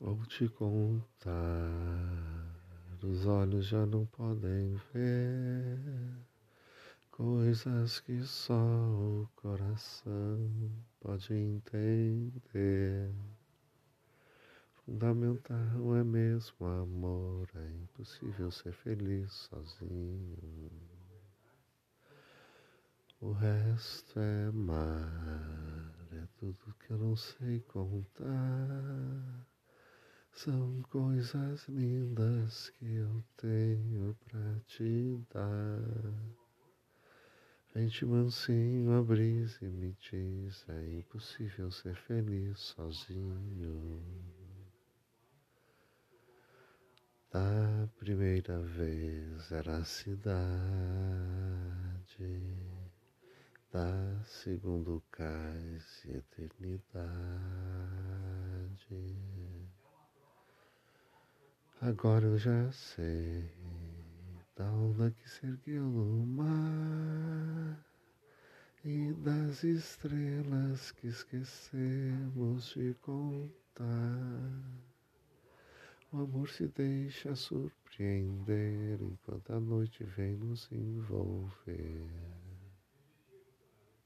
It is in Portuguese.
Vou te contar, os olhos já não podem ver coisas que só o coração pode entender. Fundamental é mesmo amor, é impossível ser feliz sozinho. O resto é mar, é tudo que eu não sei contar. São coisas lindas que eu tenho pra te dar. Vente mansinho a brisa e me diz, é impossível ser feliz sozinho. Da primeira vez era a cidade, da segunda cais eternidade. Agora eu já sei da onda que se ergueu no mar e das estrelas que esquecemos de contar. O amor se deixa surpreender enquanto a noite vem nos envolver.